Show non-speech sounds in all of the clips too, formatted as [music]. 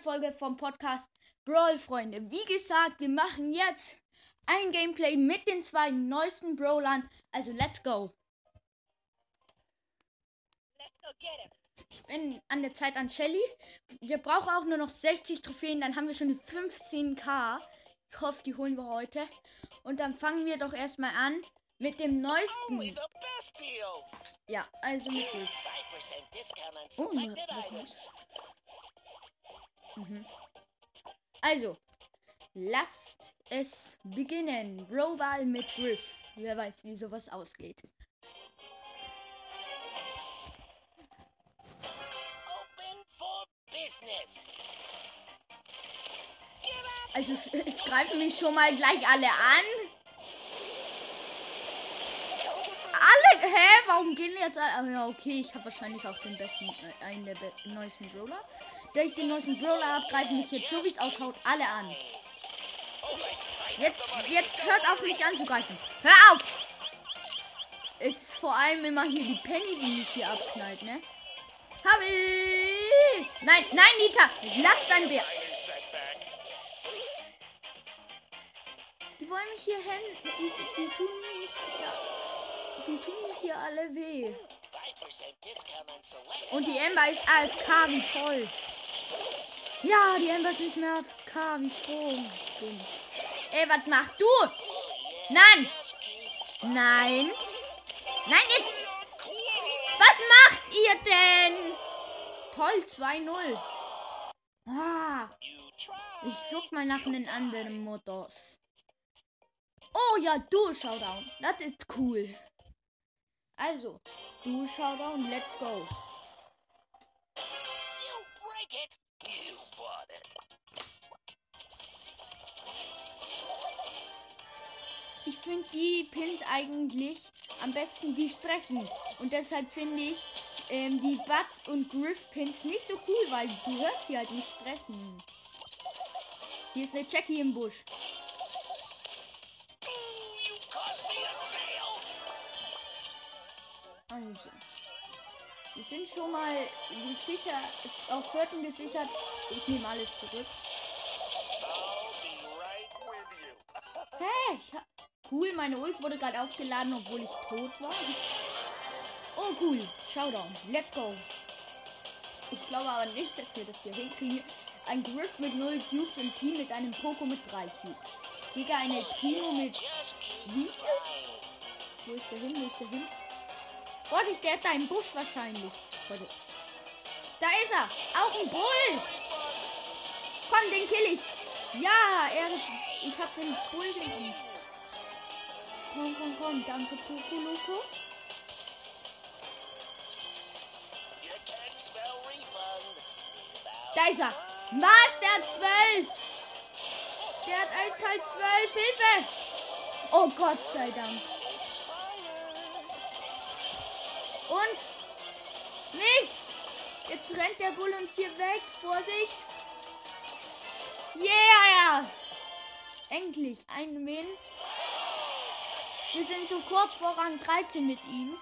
neuen Folge vom Podcast Brawl Freunde. Wie gesagt, wir machen jetzt ein Gameplay mit den zwei neuesten Brawlern. Also let's go. Let's go. Ich bin an der Zeit an Shelly. Wir brauchen auch nur noch 60 Trophäen, dann haben wir schon die 15k. Ich hoffe, die holen wir heute. Und dann fangen wir doch erstmal an mit dem neuesten. Deals. Ja, also mit Wolf. 5% discount on Oh, was items. Mhm. Also, lasst es beginnen. Brawlball mit Griff. Wer weiß, wie sowas ausgeht. Also, es, es greifen mich schon mal gleich alle an. Alle, hä? Warum gehen jetzt alle? Ah, ja, okay, ich habe wahrscheinlich auch den besten, äh, einen der be neuesten Brawler. Da ich den neuesten Brawler habe, greifen mich jetzt, so wie es ausschaut, alle an. Jetzt, jetzt hört auf, mich anzugreifen. Hör auf! Ist vor allem immer hier die Penny, die mich hier abknallt, ne? Hab ich! Nein, nein, Nita! Lass dein Bär! Die wollen mich hier hin. Die, die tun mir. Ja, die tun mir hier alle weh. 5% discount on selected Und die Ember ist AFK, wie toll. Ja, die Ember ist nicht mehr AFK, wie froh. Ey, was machst du? Nein! Nein! Nein, jetzt! Was macht ihr denn? Toll, 2-0. Ah, ich such mal nach einem anderen Modus. Oh ja, du Showdown. Das ist cool. Also, du Showdown, let's go. Ich finde die Pins eigentlich am besten die sprechen. Und deshalb finde ich ähm, die Butts und Griff Pins nicht so cool, weil du hörst die halt nicht sprechen. Hier ist eine Jackie im Busch. Sale. Also. Wir sind schon mal sicher auf vierten gesichert. Ich nehme alles zurück. Hab- Cool, meine Ult wurde gerade aufgeladen, obwohl ich tot war. Oh, cool. Showdown. Let's go. Ich glaube aber nicht, dass wir das hier hinkriegen. Ein Griff mit 0 Cubes im Team mit einem Poco mit 3 Cubes. Digga, eine Timo mit. Wie? Wo ist der hin? Wo ist der hin? Warte, der hat da im Busch wahrscheinlich. Warte. Da ist er. Auch ein Bull. Komm, den kill ich. Ja, er ist. Ich hab den Bull genommen. Komm, komm, komm. Danke, refund. Da ist er. Was? Der hat 12. Der hat eiskalt 12. Hilfe. Oh Gott sei Dank. Und? Mist. Jetzt rennt der Bull uns hier weg. Vorsicht. Yeah. Endlich ein Win. Wir sind so kurz vor Rang 13 mit ihm.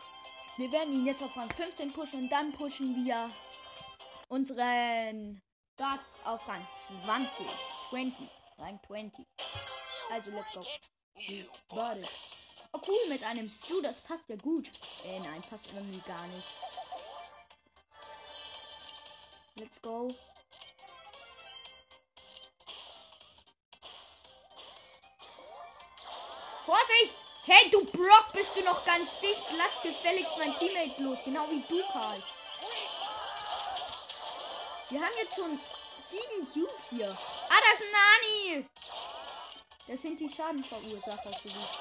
Wir werden ihn jetzt auf Rang 15 pushen und dann pushen wir unseren Dots auf Rang 20. 20. Rang 20. Also, let's go. Warte. Oh, cool, mit einem Stu, das passt ja gut. Äh, nein, passt irgendwie gar nicht. Let's go. Vorsicht! Hey, du Brock, bist du noch ganz dicht? Lass gefälligst mein Teammate los, genau wie du, Karl. Wir haben jetzt schon sieben Cubes hier. Ah, das ist Nani! Das sind die Schadenverursacher, so wie ich.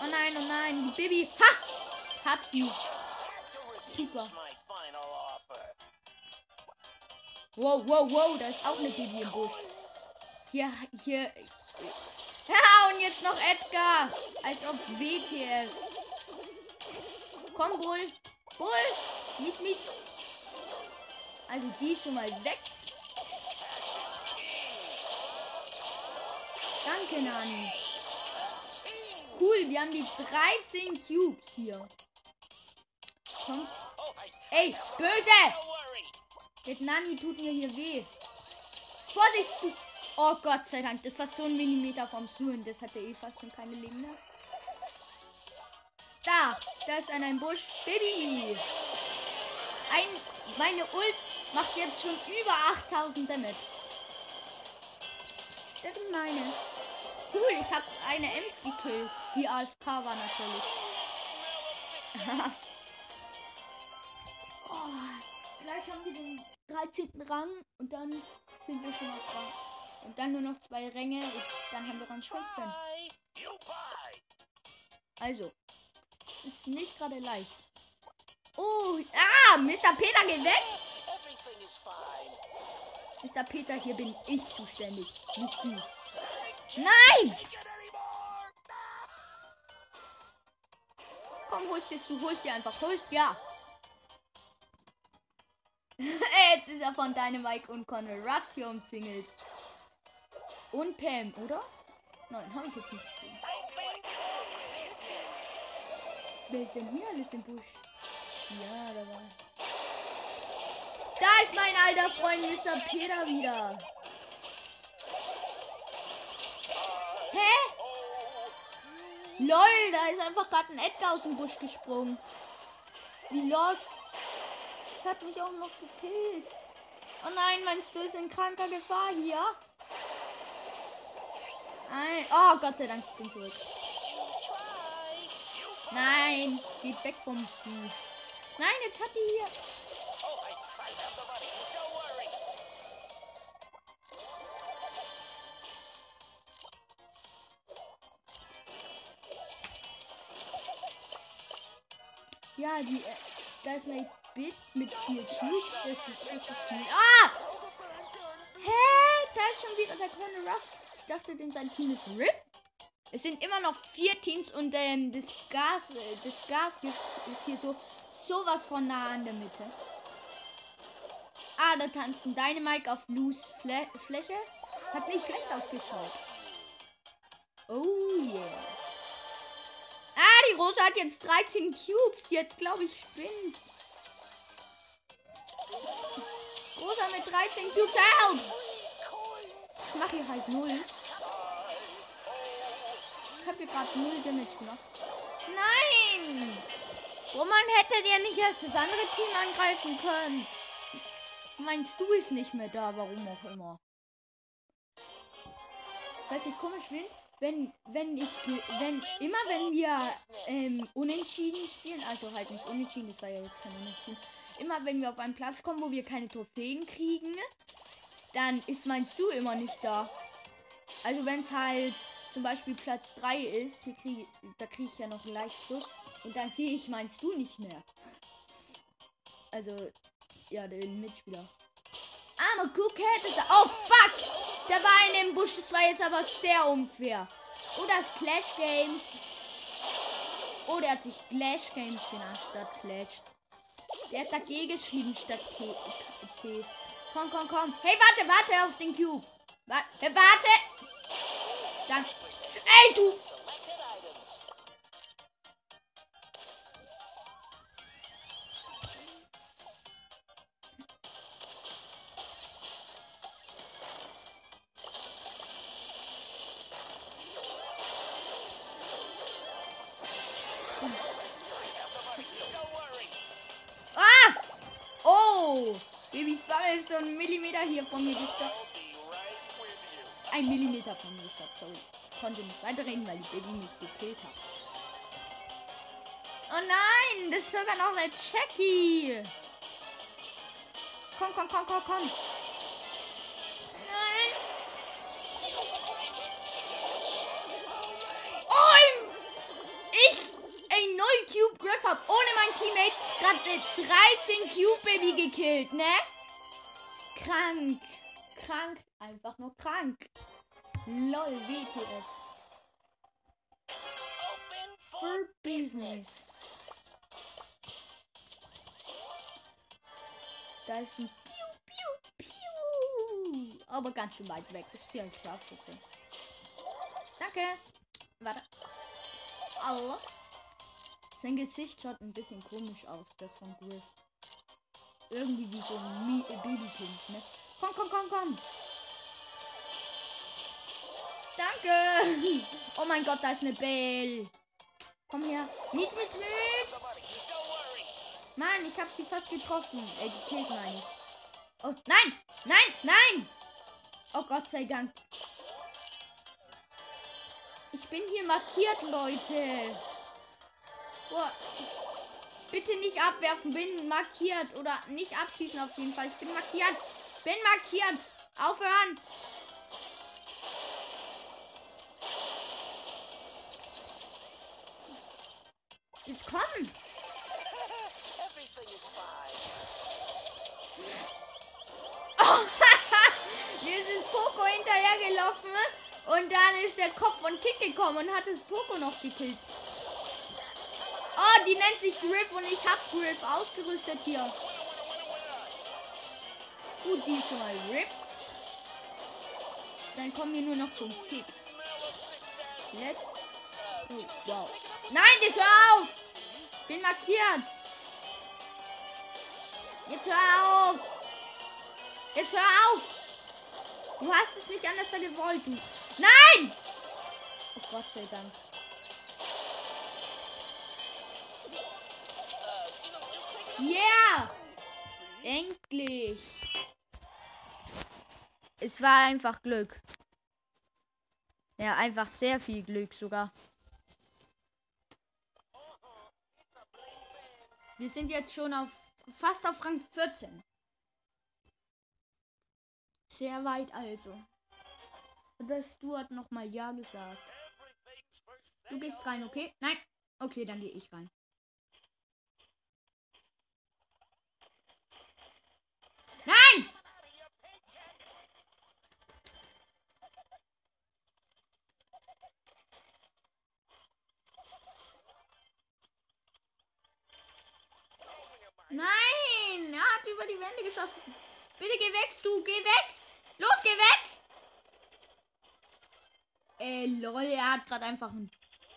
Oh nein, oh nein, die Baby. Ha! Hab sie. Super. Wow, wow, wow, da ist auch eine Baby im Busch. Hier, hier. Ja, und jetzt noch Edgar. Als ob WTF. Komm, Bull. Bull. Miet, miet. Also die schon mal weg. Danke, Nani. Cool, wir haben die 13 Cubes hier. Komm. Ey, böse! Der Nani tut mir hier weh. Vorsicht! Du oh Gott sei Dank, das war so ein Millimeter vom Suhen. Das hatte eh fast schon keine Leben mehr. Da, da ist an einem Busch. Baby! Ein, meine Ult macht jetzt schon über 8000 Damage. Das sind meine. Cool, ich habe eine Ems gekillt. Die AFK war natürlich. [laughs] oh, gleich haben wir den 13. Rang und dann sind wir schon auf Rang. Und dann nur noch zwei Ränge und dann haben wir Rang 15. Bye. You buy. Also, ist nicht gerade leicht. Oh, ah, Mr. Peter geht weg. Mr. Peter, hier bin ich zuständig, nicht du. Nein! Komm, holst es, du holst dir einfach, holst, ja. [laughs] Jetzt ist er von Dynamite und Conor Ruffs hier umzingelt. Und Pam, oder? Nein, habe ich jetzt nicht gesehen. Wer ist denn hier alles im Busch? Ja, da war. Da ist mein alter Freund Mr. Peter wieder. Hä? Lol, da ist einfach gerade ein Edgar aus dem Busch gesprungen. Wie lost. Das hat mich auch noch gekillt. Oh nein, meinst du, ist in kranker Gefahr hier? Nein. Oh, Gott sei Dank, ich bin zurück. Nein, geht weg vom Vieh. Nein, jetzt hat die hier. Ja, die. Äh, da ist ein Bit mit vier Cubes. Das ist echt viel. Ah! Hä? Da ist schon wieder der Corner Ruff. Ich dachte, denn sein Team ist RIP. Es sind immer noch vier Teams und ähm, das Gas, äh, das Gas ist hier so sowas von nah an der Mitte. Ah, da tanzen Dynamite auf Lus Fle Fläche. Hat nicht schlecht ausgeschaut. Oh yeah. Rose hat jetzt 13 Cubes. Jetzt glaube ich spinnt's. Rosa mit 13 Cubes. Help! Ich mache hier halt null. Ich habe hier gerade null Damage gemacht. Nein! Roman hätte dir nicht erst das andere Team angreifen können. Meinst du ist nicht mehr da, warum auch immer. Weiß ich komisch bin, wenn wenn ich wenn immer wenn wir ähm, unentschieden spielen, also halt nicht unentschieden, das war ja jetzt kein unentschieden. Immer wenn wir auf einen Platz kommen, wo wir keine Trophäen kriegen, dann ist meinst du immer nicht da. Also wenn es halt zum Beispiel Platz 3 ist, hier krieg, da kriege ich ja noch einen Leichtschluss und dann sehe ich meinst du nicht mehr. Also, ja, den Mitspieler. Arme Cookhead ist da. Oh fuck! Der war in dem Busch, das war jetzt aber sehr unfair. Oh, das Clash Games. Oh, der hat sich Clash Games genannt statt Clash. Der hat dagegen geschrieben statt T C. Komm, komm, komm. Hey, warte, warte auf den Cube. Warte, warte. Danke. Ey, du. Von gestoppt, sorry. Ich konnte nicht weiterreden, weil die Baby mich gekillt hat. Oh nein! Das ist sogar noch eine Jackie! Komm, komm, komm, komm, komm! Nein! Oh! Ich ein 0 Cube Griff hab ohne mein Teammate gerade 13 Cube Baby gekillt, ne? Krank. Krank. Einfach nur krank. Lol, WTF. For For business. Da ist ein Piu, Piu, Piu. Aber ganz schön weit weg. Das ist hier ein Scharfschütze. Danke. Warte. Aua. Sein Gesicht schaut ein bisschen komisch aus, das von Griff. irgendwie wie so ein Babykind, ne? Komm, komm, komm, komm. Danke. Oh mein Gott, da ist eine Belle. Komm her. Mit, mit, mit. Mann, ich habe sie fast getroffen. Ey, gekillt meine ich. Oh, nein, nein, nein. Oh Gott sei Dank. Ich bin hier markiert, Leute. Boah. Bitte nicht abwerfen, bin markiert. Oder nicht abschießen auf jeden Fall. Ich bin markiert. Bin markiert. Aufhören. Jetzt komm. Fine. [laughs] Mir ist Poco hinterhergelaufen. Und dann ist der Kopf von Kick gekommen und hat das Poco noch gekillt. Oh, die nennt sich Griff und ich hab Griff ausgerüstet hier. Gut, die ist schon mal RIP. Dann kommen wir nur noch zum Kick. Let's. Oh, wow. Nein, jetzt hör auf! Bin markiert. Jetzt hör auf! Jetzt hör auf! Du hast es nicht anders gewollt. Nein! Oh Gott sei Dank. Yeah! Endlich! Es war einfach Glück. Ja, einfach sehr viel Glück sogar. Wir sind jetzt schon auf fast auf Rang 14. Sehr weit also. Das Stuart noch mal ja gesagt. Du gehst rein, okay? Nein. Okay, dann gehe ich rein. Nein! Er hat über die Wände geschossen. Bitte geh weg, du. Geh weg. Los, geh weg. Äh, lol, er hat gerade einfach einen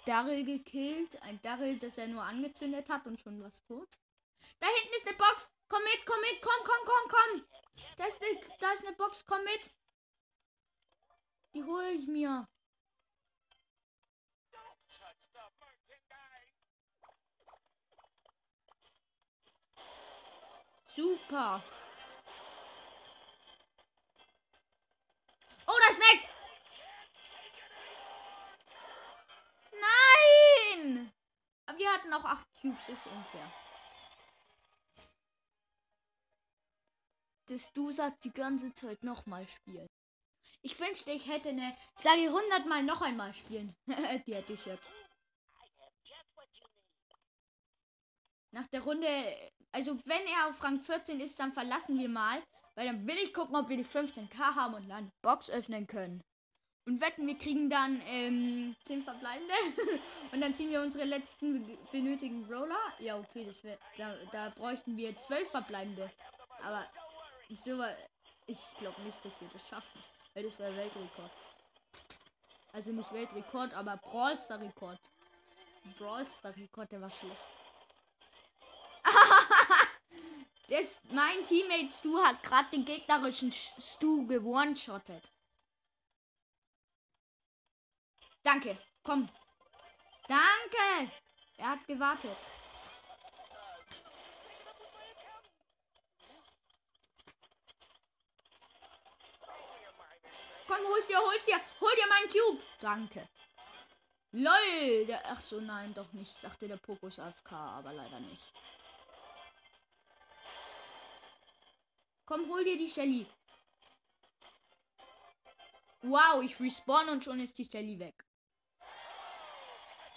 Darrell gekillt. Ein Darrell, das er nur angezündet hat und schon was tot. Da hinten ist eine Box. Komm mit, komm mit, komm, komm, komm, komm. Da ist eine, da ist eine Box, komm mit. Die hole ich mir. Super. Oh, das Max. Nein. Aber wir hatten auch acht Cubes, ist unfair. Das du sagst die ganze Zeit nochmal spielen. Ich wünschte, ich hätte eine, sage ich hundertmal noch einmal spielen. [laughs] die hätte ich jetzt. Nach der Runde, also wenn er auf Rang 14 ist, dann verlassen wir mal. Weil dann will ich gucken, ob wir die 15k haben und dann Box öffnen können. Und wetten, wir kriegen dann ähm, 10 verbleibende. [laughs] und dann ziehen wir unsere letzten be- benötigten Roller. Ja, okay, das wär, da, da bräuchten wir 12 verbleibende. Aber so, ich glaube nicht, dass wir das schaffen. Weil das wäre Weltrekord. Also nicht Weltrekord, aber Brawl Star Rekord. Brawl Star Rekord, der war schlecht. Das, mein Teammate Stu hat gerade den gegnerischen Sch- Stu gewone-shottet. Danke, komm. Danke. Er hat gewartet. Komm, hol's dir, hol's dir. Hol dir meinen Cube. Danke. LOL. Der, ach so, nein, doch nicht. Ich dachte, der Pokus AFK, aber leider nicht. Komm, hol dir die Shelly. Wow, ich respawn und schon ist die Shelly weg.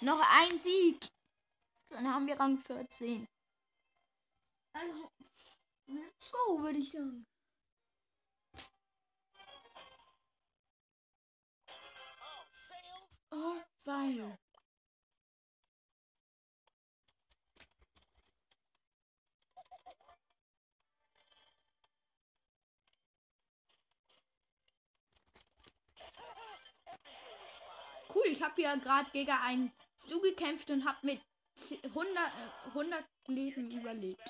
Noch ein Sieg. Dann haben wir Rang 14. Also, let's go, würde ich sagen. Oh? Oh, weil. Cool, ich habe ja gerade gegen einen Stu gekämpft und habe mit z- 100, äh, 100 Leben überlebt.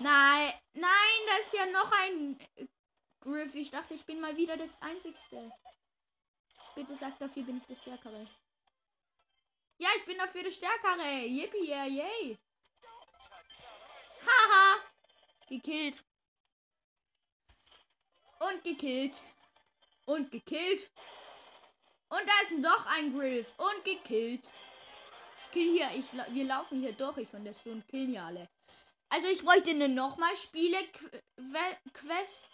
Nein, nein, da ist ja noch ein Griff. Ich dachte, ich bin mal wieder das Einzigste. Bitte sag, dafür bin ich der Stärkere. Ja, ich bin dafür der Stärkere. Yippie, yeah, yay. Haha. Gekillt. Und gekillt. Und gekillt. Und da ist noch ein Griff. Und gekillt. Ich kill hier. Ich, wir laufen hier durch. Ich und das und killen hier alle. Also ich bräuchte eine nochmal Spiele Quest.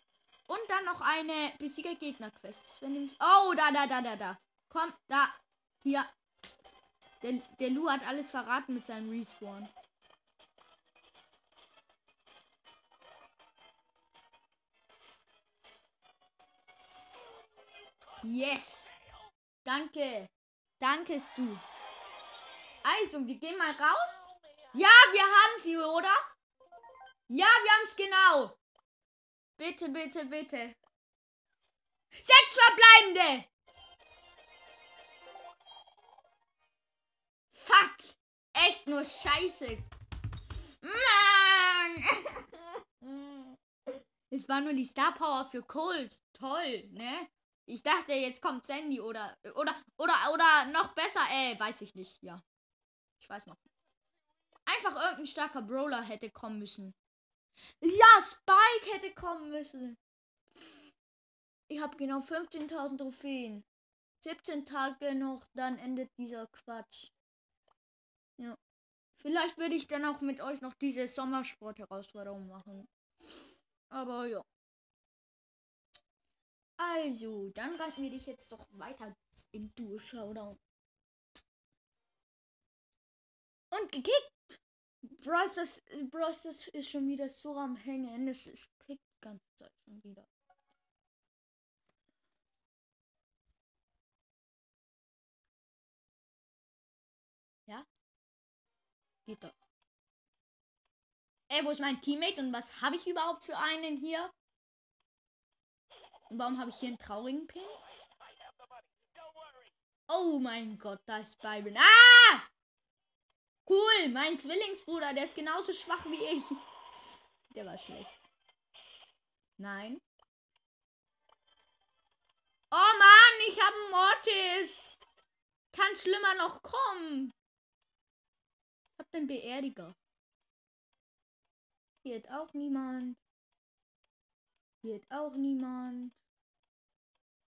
Und dann noch eine Besieger Gegner Quest. Oh, da, da, da, da, da. Komm, da. Hier. Der, der Lu hat alles verraten mit seinem Respawn. Yes. Danke. Dankest du. Also, wir gehen mal raus. Ja, wir haben sie, oder? Ja, wir haben es genau. Bitte, bitte, bitte. Sechs verbleibende. Fuck. Echt nur Scheiße. Mann. [laughs] Es war nur die Star Power für Cold. Toll, ne? Ich dachte, jetzt kommt Sandy oder oder oder oder noch besser, äh, weiß ich nicht. Ja. Ich weiß noch. Einfach irgendein starker Brawler hätte kommen müssen. Ja, Spike hätte kommen müssen. Ich habe genau 15.000 Trophäen. 17 Tage noch, dann endet dieser Quatsch. Ja. Vielleicht würde ich dann auch mit euch noch diese Sommersport-Herausforderung machen. Aber ja. Also, dann ranken wir dich jetzt doch weiter in Duo Showdown. Und gekickt! Bros, das, ist schon wieder so am Hängen. Es, es kickt die ganze Zeit schon wieder. Ja? Geht doch. Ey, wo ist mein Teammate und was habe ich überhaupt für einen hier? Und warum habe ich hier einen traurigen Pin? Oh mein Gott, da ist Byron. Ah! Cool, mein Zwillingsbruder, der ist genauso schwach wie ich. Der war schlecht. Nein. Oh Mann, ich habe einen Mortis. Kann schlimmer noch kommen. Ich hab den Beerdiger. Hier hat auch niemand. Hier hat auch niemand.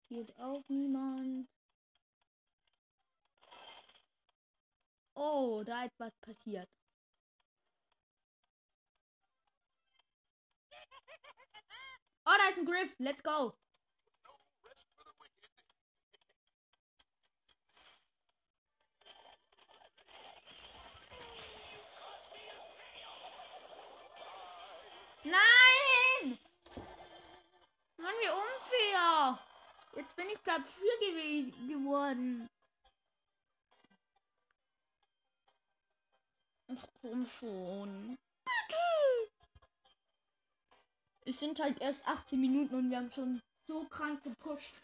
Hier hat auch niemand. Oh, da ist was passiert. Oh, da ist ein Griff. Let's go. Nein! Mann, wie unfair. Jetzt bin ich Platz 4 geworden. Ach komm schon. Bitte. Es sind halt erst 18 Minuten und wir haben schon so krank gepusht.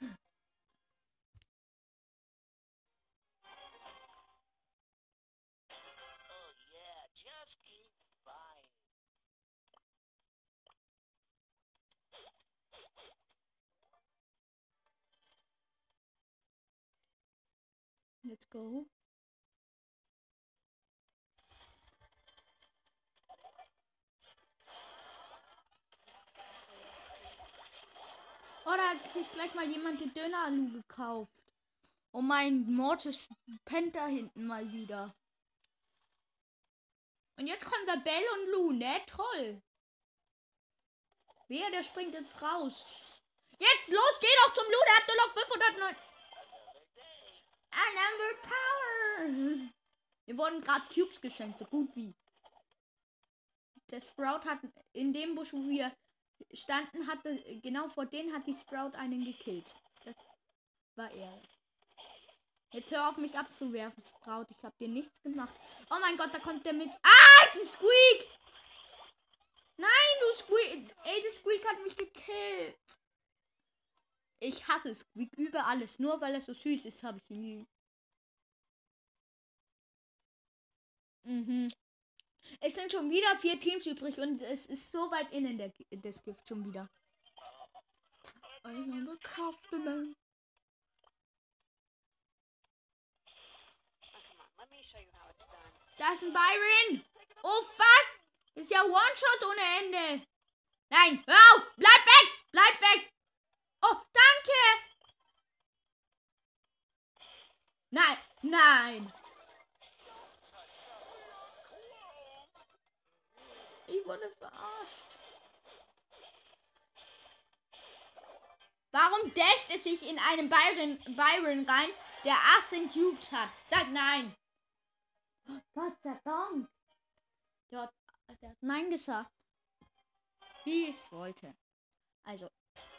Let's go. Oder hat sich gleich mal jemand den Döner-Alu gekauft? Oh mein Mortis pennt da hinten mal wieder. Und jetzt kommt der Bell und Lu, ne? Toll. Wer, der springt jetzt raus. Jetzt los, geh doch zum Lu, der hat nur noch 509. Number Power. Wir wurden gerade Cubes geschenkt, so gut wie. Der Sprout hat in dem Busch, wo wir standen, hatte, genau vor denen hat die Sprout einen gekillt. Das war er. Jetzt hör auf mich abzuwerfen, Sprout. Ich hab dir nichts gemacht. Oh mein Gott, da kommt der mit. Ah, es ist Squeak! Nein, du Squeak. Ey, der Squeak hat mich gekillt. Ich hasse Squeak über alles. Nur weil er so süß ist, habe ich ihn lieb. Mhm. Es sind schon wieder vier Teams übrig und es ist so weit innen der, das Gift schon wieder. Da ist ein Byron. Oh fuck. Ist ja One-Shot ohne Ende. Nein, hör auf. Bleib weg. Bleib weg. Oh, danke. Nein, nein. Ich wurde verarscht. Warum dasht es sich in einen Byron, Byron rein, der 18 Cubes hat? Sag nein. Oh, Gott sei Dank. Der hat, der hat Nein gesagt. Wie ich es wollte. Also,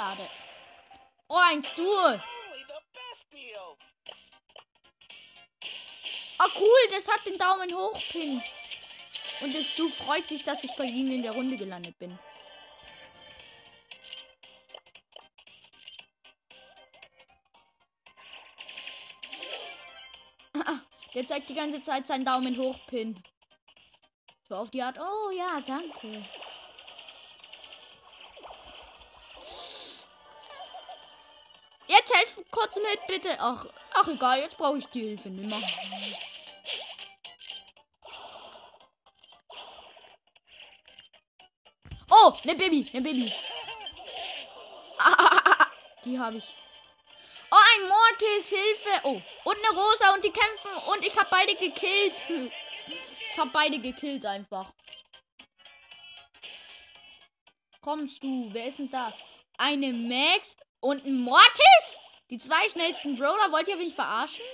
schade. Oh, ein Stuhl. Ah, cool, das hat den Daumen hoch, Pin. Und das Du freut sich, dass ich bei ihm in der Runde gelandet bin. Ah, Der zeigt die ganze Zeit seinen Daumen hoch, Pin. So auf die Art, oh ja, danke. Helft kurz mit, bitte. Ach, ach egal, jetzt brauche ich die Hilfe nicht mehr. Oh, ne Baby, ne Baby. [laughs] Die habe ich. Oh, ein Mortis, Hilfe. Oh, und eine Rosa und die kämpfen und ich habe beide gekillt. [laughs] Ich habe beide gekillt einfach. Kommst du? Wer ist denn da? Eine Max und ein Mortis? Die zwei schnellsten Brawler. Wollt ihr mich verarschen?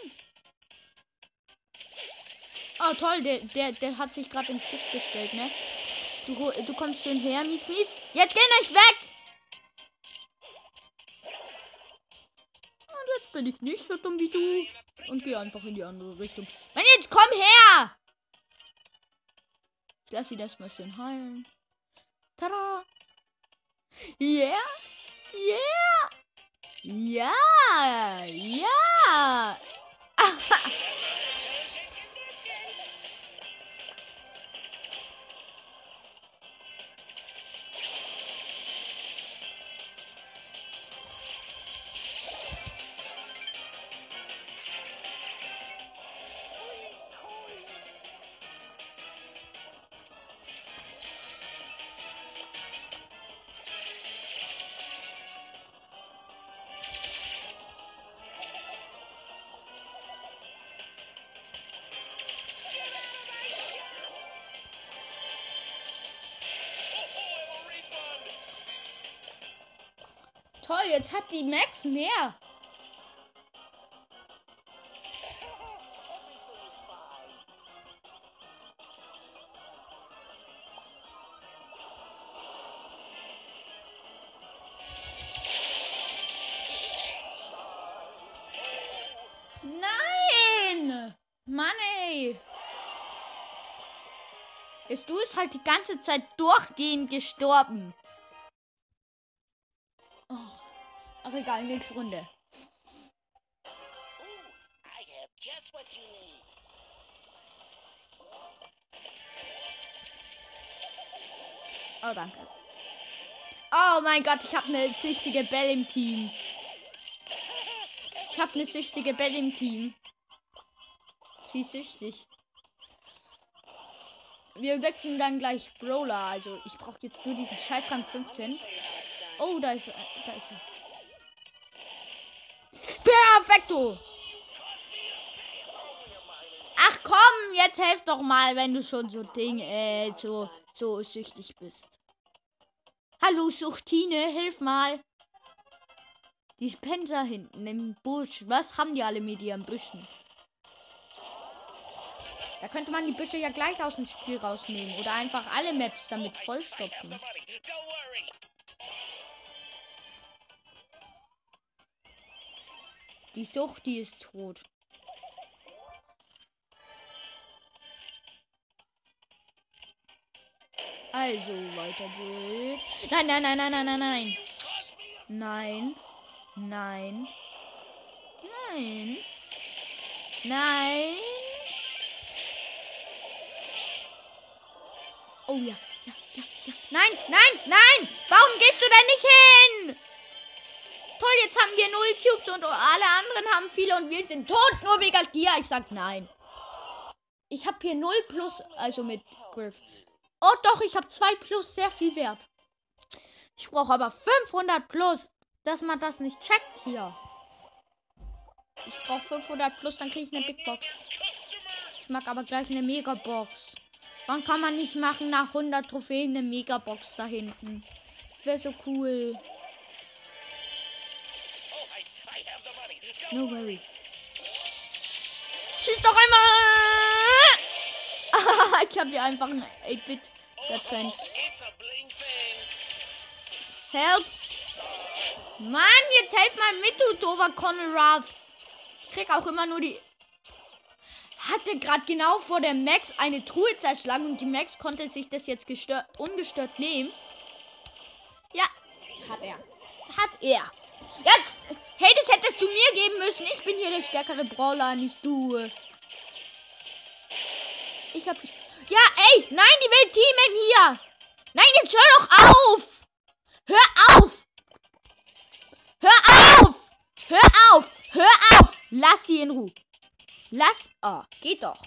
Oh, toll. Der, der, der hat sich gerade ins Gift gestellt, ne? Du, du kommst schön her, Miet, Miet. Jetzt geh nicht weg! Und jetzt bin ich nicht so dumm wie du. Und geh einfach in die andere Richtung. Mann, jetzt komm her! Lass sie das mal schön heilen. Tada! Yeah! Yeah! Ja! Ja! Jetzt hat die Max mehr. Du ist halt die ganze Zeit durchgehend gestorben. Egal, nächste Runde. Need. Oh, danke. Oh mein Gott, ich habe eine süchtige Belle im Team. Ich habe eine süchtige Belle im Team. Sie ist süchtig. Wir wechseln dann gleich Brawler. Also ich brauche jetzt nur diesen Scheißrang 15. Oh, da ist er. Da ist er. Perfekto! Ach komm, jetzt helf doch mal, wenn du schon so Ding, äh, so, so süchtig bist. Hallo Suchtine, hilf mal. Die Spencer hinten im Busch. Was haben die alle mit ihren Büschen? Da könnte man die Büsche ja gleich aus dem Spiel rausnehmen. Oder einfach alle Maps damit vollstopfen. Die Sucht, die ist tot. Also, weiter geht's. Nein, nein, nein, nein, nein, nein, nein. Nein. Nein. Nein. Nein. Oh ja, ja, ja, ja. Nein, nein, nein. Warum gehst du denn nicht hin? Jetzt haben wir null Cubes und alle anderen haben viele und wir sind tot, nur wegen dir. Ich sag nein. Ich habe hier null plus, also mit Griff. Oh doch, ich habe zwei plus, sehr viel wert. Ich brauche aber 500 plus, dass man das nicht checkt hier. Ich brauche 500 plus, dann kriege ich eine Big Box. Ich mag aber gleich eine Megabox. Wann kann man nicht machen nach 100 Trophäen eine Megabox da hinten? Wäre so cool. No worry. Schieß doch einmal! [laughs] ich habe hier einfach ein 8-Bit zertrennt. Help! Mann, jetzt helf mal mit, du doofer Conor Ruffs. Ich krieg auch immer nur die. Hatte gerade genau vor der Max eine Truhe zerschlagen und die Max konnte sich das jetzt gestört, ungestört nehmen. Ja, hat er. Hat er. Jetzt! Hey, das hättest du mir geben müssen. Ich bin hier der stärkere Brawler, nicht du. Ich hab. Ja, ey! Nein, die will teamen hier! Nein, jetzt hör doch auf! Hör auf! Hör auf! Hör auf! Hör auf! Lass sie in Ruhe. Lass. Oh, geht doch.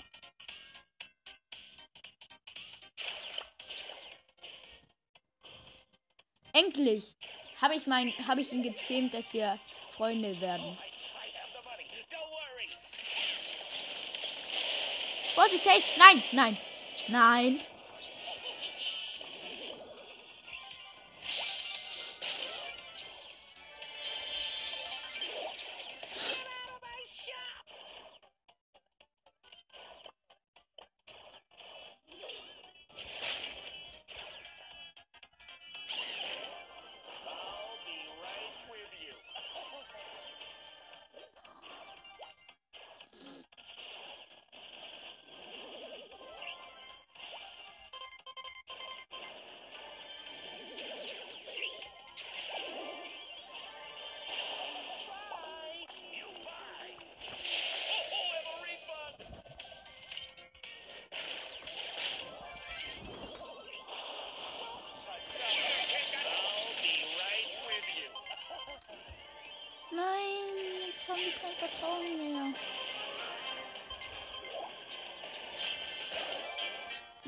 Endlich habe ich mein, habe ich ihn gezähmt, dass wir Freunde werden. Worry. Vorsicht, hey! Nein, nein, nein.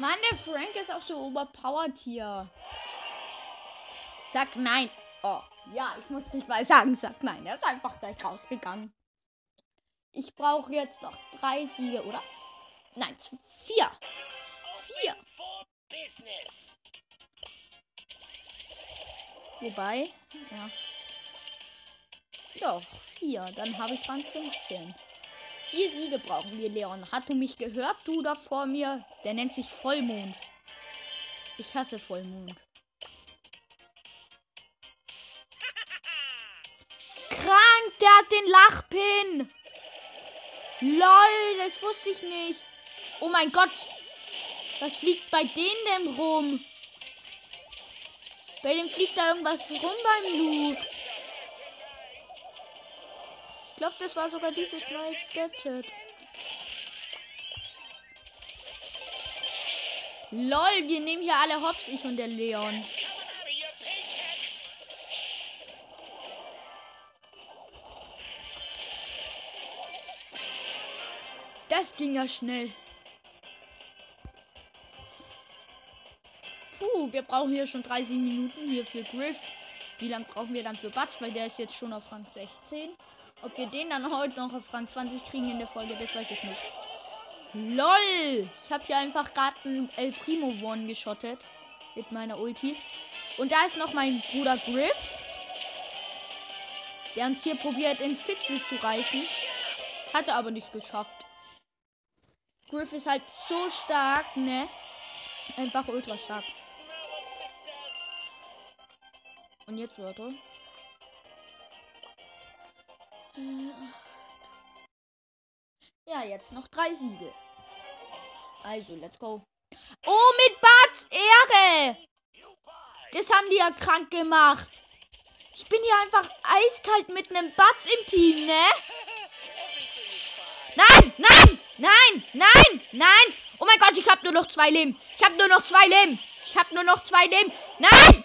Mann, der Frank ist auch so overpowered hier. Sag nein. Oh, ja, ich muss nicht mal sagen, sag nein. Er ist einfach gleich rausgegangen. Ich brauche jetzt noch drei Siege, oder? Nein, vier. Vier. Wobei, ja. Doch, vier. Dann habe ich Rang 15. Vier Siege brauchen wir, Leon. Hast du mich gehört, du da vor mir? Der nennt sich Vollmond. Ich hasse Vollmond. Krank, der hat den Lachpin. Lol, das wusste ich nicht. Oh mein Gott. Was fliegt bei denen denn rum? Bei dem fliegt da irgendwas rum beim Loot. Ich glaube, das war sogar dieses neue Gadget. Lol, wir nehmen hier alle Hops, ich und der Leon. Das ging ja schnell. Puh, wir brauchen hier schon 30 Minuten hier für Griff. Wie lange brauchen wir dann für Batsch? Weil der ist jetzt schon auf Rang 16. Ob wir den dann heute noch auf Rang 20 kriegen in der Folge, das weiß ich nicht. LOL! Ich habe hier einfach gerade einen El Primo One geschottet. Mit meiner Ulti. Und da ist noch mein Bruder Griff. Der uns hier probiert, in Fitzel zu reißen. Hat er aber nicht geschafft. Griff ist halt so stark, ne? Einfach ultra stark. Und jetzt, Leute. Ja, jetzt noch drei Siege. Also, let's go. Oh, mit Bats Ehre! Das haben die ja krank gemacht. Ich bin hier einfach eiskalt mit einem Batz im Team, ne? Nein, nein, nein, nein, nein. Oh mein Gott, ich habe nur noch zwei Leben. Ich habe nur noch zwei Leben. Ich habe nur noch zwei Leben. Nein!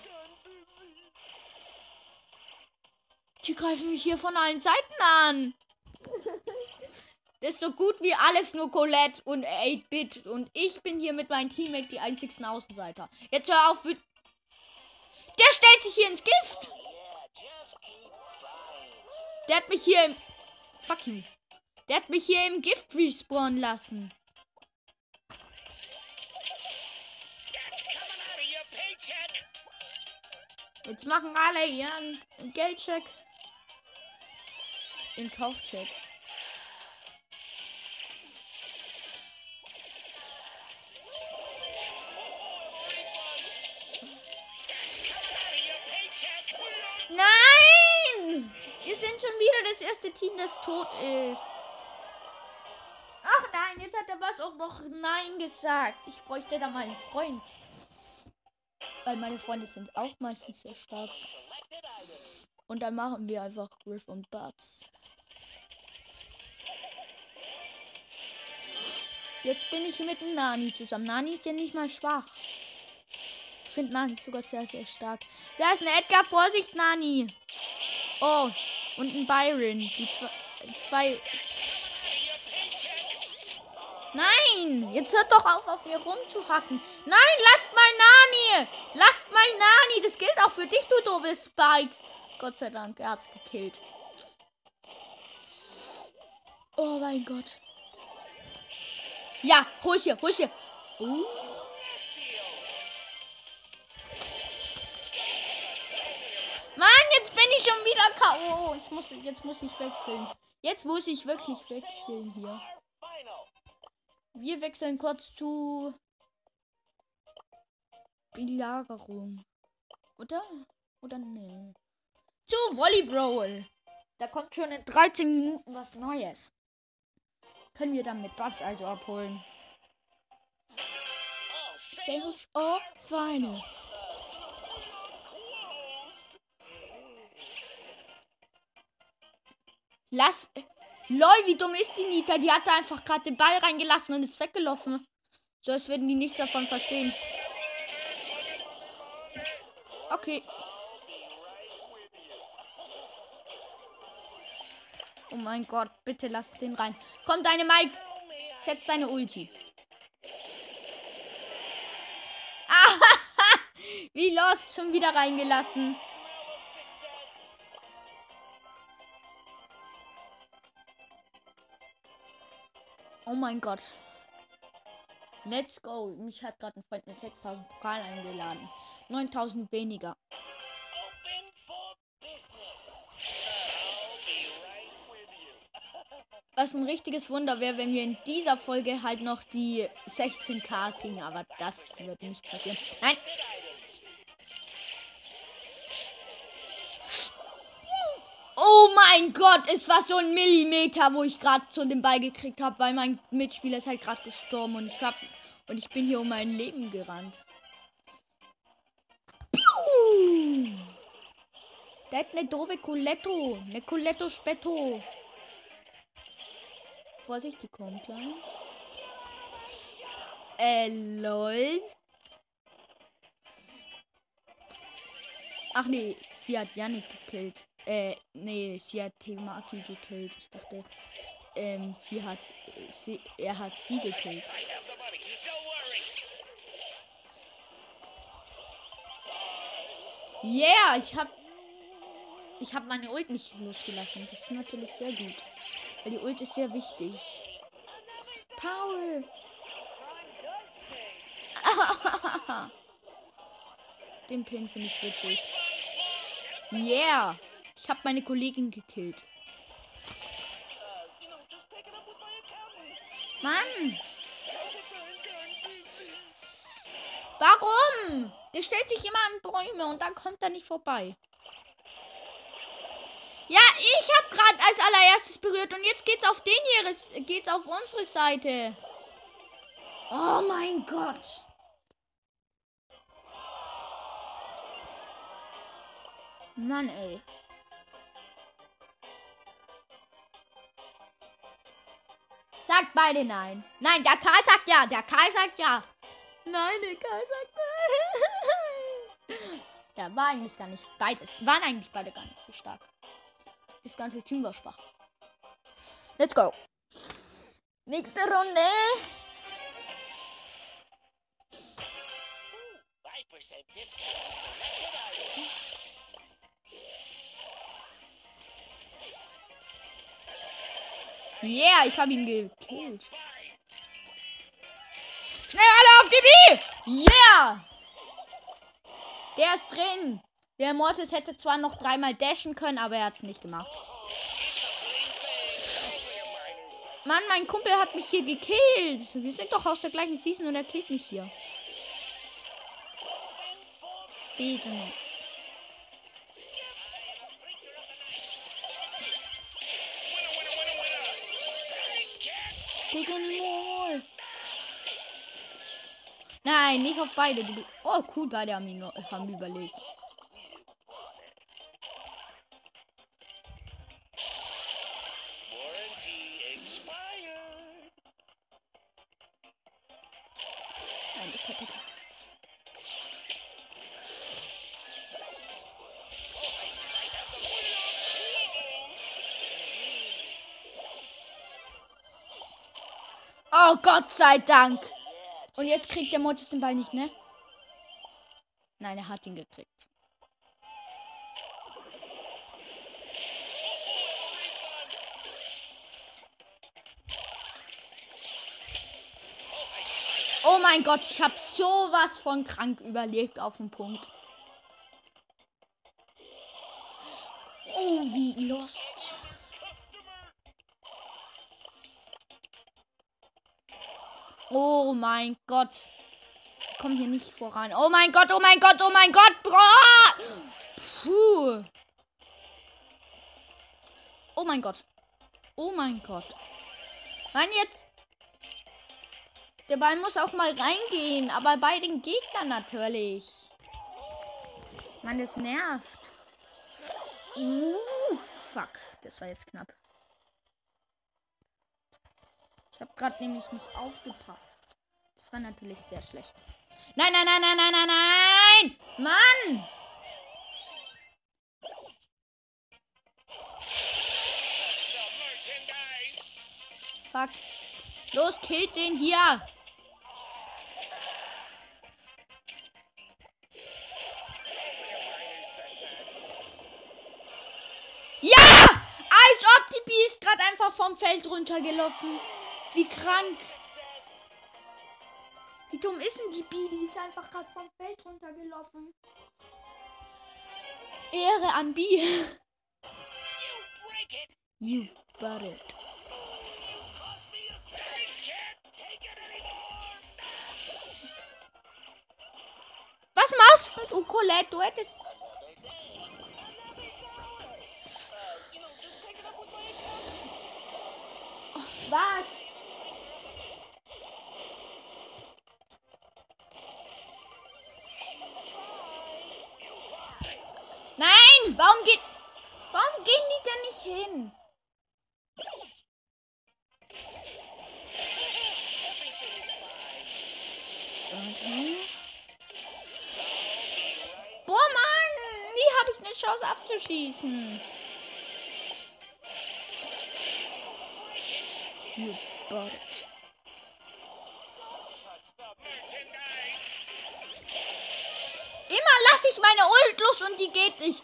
Die greifen mich hier von allen Seiten an. Das ist so gut wie alles nur Colette und 8-Bit. Und ich bin hier mit meinem Teammate die einzigsten Außenseiter. Jetzt hör auf. Der stellt sich hier ins Gift. Der hat mich hier im. Fuck you. Der hat mich hier im Gift respawnen lassen. Jetzt machen alle ihren Geldcheck. Your paycheck. Nein! Wir sind schon wieder das erste Team, das tot ist. Ach nein, jetzt hat der Bass auch noch Nein gesagt. Ich bräuchte da mal einen Freund. Weil meine Freunde sind auch meistens sehr stark. Und dann machen wir einfach Griff und Butts. Jetzt bin ich mit dem Nani zusammen. Nani ist ja nicht mal schwach. Ich finde Nani sogar sehr, sehr stark. Da ist ein Edgar. Vorsicht, Nani. Oh, und ein Byron. Die zwei. Nein! Jetzt hört doch auf, auf mir rumzuhacken. Nein, lasst mal Nani! Lasst mal Nani! Das gilt auch für dich, du doofes Spike. Gott sei Dank, er hat's gekillt. Oh mein Gott. Ja, hol hier, hol hier. Uh. Mann, jetzt bin ich schon wieder K.O. Ich muss, jetzt muss ich wechseln. Jetzt muss ich wirklich wechseln hier. Wir wechseln kurz zu Belagerung. Oder? Oder nee. Zu Volleyball. Da kommt schon in 13 Minuten was Neues. Können wir dann mit Butts also abholen. Sales or Final. Lass. Lol, wie dumm ist die Nita? Die hat da einfach gerade den Ball reingelassen und ist weggelaufen. So als würden die nichts davon verstehen. Okay. Oh mein Gott, bitte lass den rein. Komm, deine Mike. Setz deine Ulti. Ah, [laughs] wie los, schon wieder reingelassen. Oh mein Gott. Let's go. Mich hat gerade ein Freund mit 6000 Pokal eingeladen. 9000 weniger. Was ein richtiges Wunder wäre, wenn wir in dieser Folge halt noch die 16k kriegen. Aber das wird nicht passieren. Nein. Oh mein Gott, es war so ein Millimeter, wo ich gerade so den Ball gekriegt habe, weil mein Mitspieler ist halt gerade gestorben und ich hab und ich bin hier um mein Leben gerannt. Der hat eine doofe Coletto. Eine Coletto Spetto. Vorsicht, die kommt gleich. Äh, lol. Ach nee, sie hat Janik gekillt. Äh, nee, sie hat Temaki gekillt. Ich dachte, ähm, sie hat, sie, er hat sie gekillt. Yeah, ich hab, ich hab meine Ult nicht losgelassen. Das ist natürlich sehr gut. Weil die Ult ist sehr wichtig. Power. [laughs] Den Pin finde ich witzig. Yeah. Ich habe meine Kollegin gekillt. Mann, warum? Der stellt sich immer an Bäume und dann kommt er nicht vorbei. Ja, ich habe gerade als allererstes berührt und jetzt geht's auf den hier, geht's auf unsere Seite. Oh mein Gott. Mann, ey. Sagt beide nein. Nein, der Karl sagt ja. Der Karl sagt ja. Nein, der Karl sagt nein. [laughs] Ja, war eigentlich gar nicht. Beides. Waren eigentlich beide gar nicht so stark. Das ganze Team war schwach. Let's go. Nächste Runde. 5% discount, so let's get out of here. Yeah, ich habe ihn gekillt. Schnell alle auf die B! Yeah! Der ist drin. Der Mortis hätte zwar noch dreimal dashen können, aber er hat es nicht gemacht. Mann, mein Kumpel hat mich hier gekillt. Wir sind doch aus der gleichen Season und er killt mich hier. Bitte nicht. Nein, nicht auf beide. Oh, cool, beide haben, ihn haben überlegt. Sei Dank. Und jetzt kriegt der Mortis den Ball nicht, ne? Nein, er hat ihn gekriegt. Oh mein Gott, ich habe sowas von krank überlegt auf den Punkt. Oh, wie lost. Oh mein Gott. Ich komme hier nicht voran. Oh mein Gott, oh mein Gott, oh mein Gott. Puh. Oh mein Gott. Oh mein Gott. Mann, jetzt. Der Ball muss auch mal reingehen, aber bei den Gegnern natürlich. Mann, das nervt. Uh, fuck. Das war jetzt knapp. Ich habe gerade nämlich nicht aufgepasst. Das war natürlich sehr schlecht. Nein, nein, nein, nein, nein, nein, nein! Mann! Fuck. Los, killt den hier. Ja! Als ob die Bee ist gerade einfach vom Feld runtergelaufen. Wie krank. Wie dumm ist denn die Bee? Die ist einfach gerade vom Feld runtergelaufen. Ehre an Bee. You got it. Was machst du, Colette? Du hättest. Another hin? Fine. Okay. Boah, Mann! Wie habe ich eine Chance abzuschießen? Immer lasse ich meine Ult los und die geht nicht.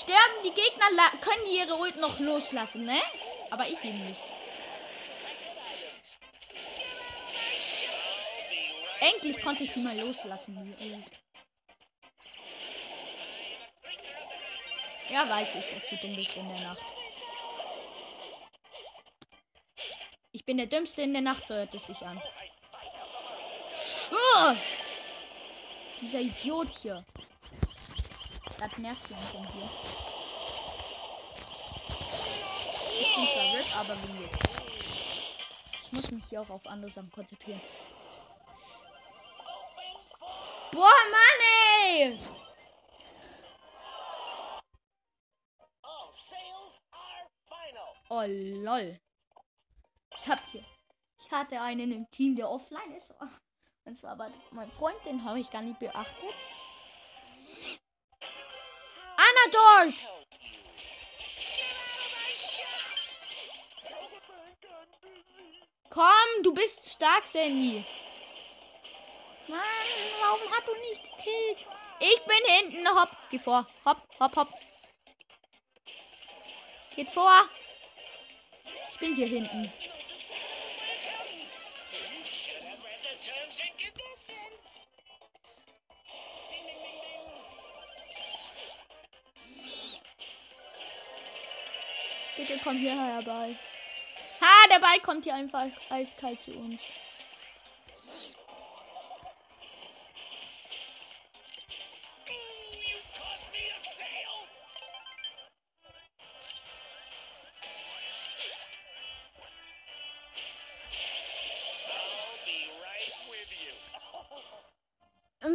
Sterben die Gegner, können die ihre Ult noch loslassen, ne? Aber ich eben nicht. Endlich konnte ich sie mal loslassen, die Ult. Ja, weiß ich, dass du dumm bist in der Nacht. Ich bin der Dümmste in der Nacht, so hört es sich an. Oh! Dieser Idiot hier. Das nervt langsam hier. Ich bin RIP, aber bin jetzt. Ich muss mich hier auch auf andere Sachen konzentrieren. Boah, Mann, ey! Oh, lol. Ich hab hier. Ich hatte einen im Team, der offline ist. Und zwar war mein Freund, den habe ich gar nicht beachtet. Busy. Komm, du bist stark, Sandy. Mann, warum hat du nicht gekillt? Ich bin hinten. Hopp, geh vor. Hopp, hopp, hopp. Geht vor. Ich bin hier hinten. Bitte komm hierher, Ball. Ha, der Ball kommt hier einfach eiskalt zu uns.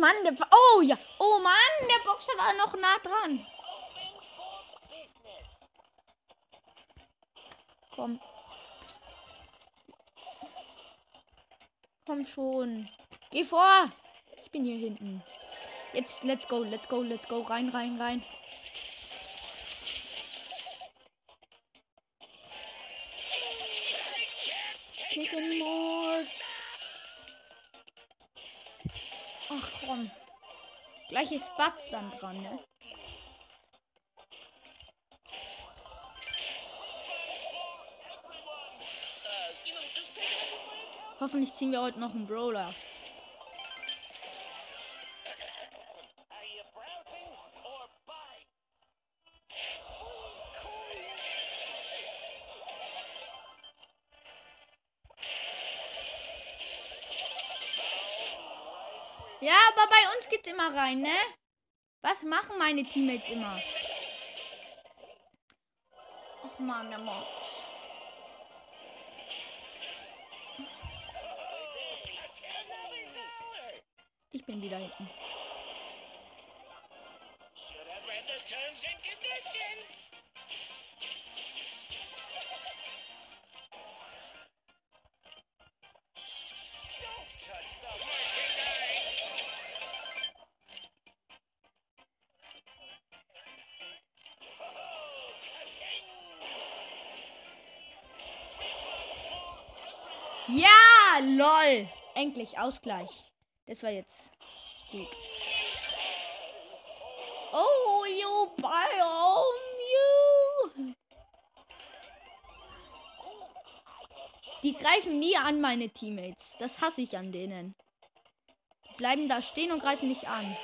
Mann, der. Oh ja. Oh Mann, der Boxer war noch nah dran. Open for business. Komm. Komm schon. Geh vor. Ich bin hier hinten. Jetzt, let's go, let's go, let's go. Rein, rein, rein. Take anymore. Ach komm. Gleich ist Batz dann dran, ne? Hoffentlich ziehen wir heute noch einen Brawler. Ja, aber bei uns geht's immer rein, ne? Was machen meine Teammates immer? Ach man, der Ich bin wieder hinten. Ja, lol. Endlich Ausgleich. Das war jetzt gut. Oh, you biome, you. Die greifen nie an meine Teammates. Das hasse ich an denen. Die bleiben da stehen und greifen nicht an.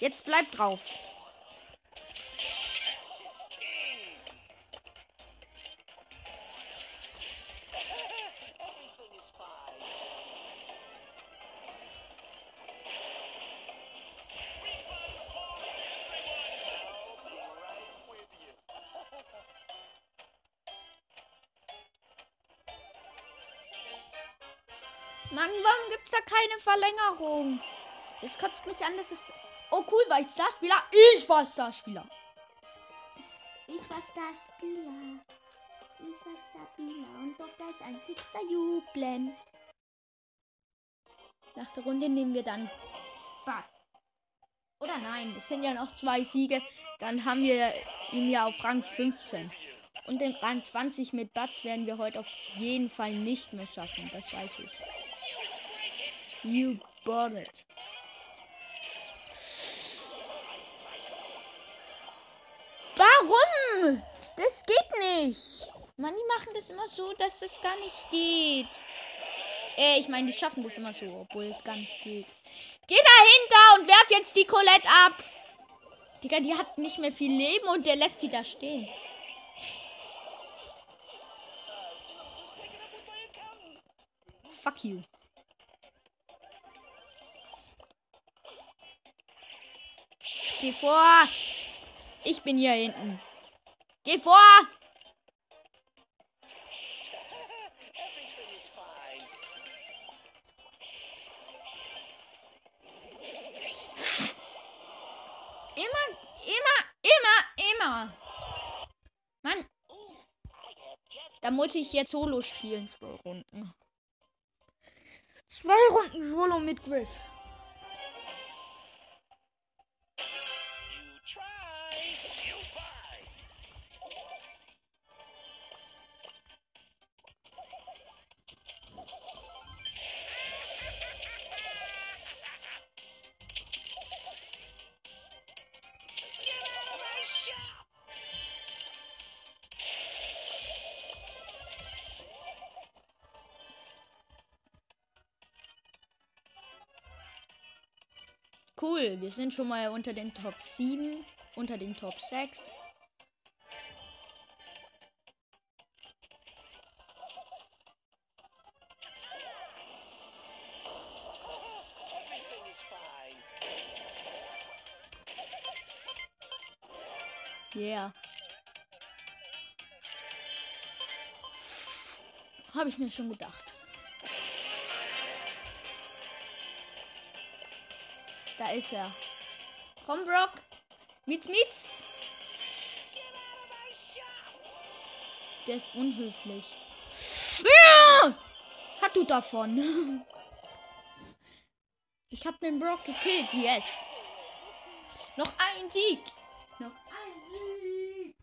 Jetzt bleib drauf. Verlängerung? Das kotzt mich an, das ist. Oh cool, war ich Starspieler? Ich war Starspieler. Ich war Starspieler. Ich war Starspieler und durfte als einzigster jubeln. Nach der Runde nehmen wir dann. Oder nein, es sind ja noch zwei Siege. Dann haben wir ihn ja auf Rang 15. Und den Rang 20 mit Butz werden wir heute auf jeden Fall nicht mehr schaffen. Das weiß ich. You bought it. Warum? Das geht nicht. Mann, die machen das immer so, dass es gar nicht geht. Äh, ich meine, die schaffen das immer so, obwohl es gar nicht geht. Geh dahinter und werf jetzt die Colette ab. Digga, die hat nicht mehr viel Leben und der lässt die da stehen. Fuck you. Geh vor. Ich bin hier hinten. Geh vor. Da muss ich jetzt Solo spielen. Zwei Runden. Zwei Runden Solo mit Griff. Wir sind schon mal unter den Top 7, unter den Top 6. Everything is fine. Yeah. Habe ich mir schon gedacht. Da ist er. Komm, Brock. Mitz, mitz. Der ist unhöflich. Ja! Hat du davon. [laughs] Ich hab den Brock gekillt. Yes. Noch ein Sieg. Noch ein Sieg.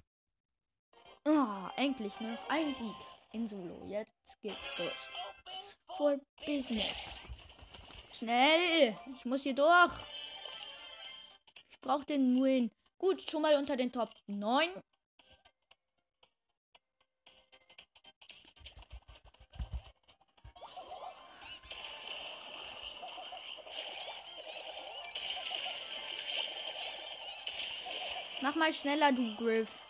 Ah, endlich noch ein Sieg in Solo. Jetzt geht's los. For Business. Schnell. Ich muss hier durch. Ich brauche den Win. Gut, schon mal unter den Top 9. Mach mal schneller, du Griff.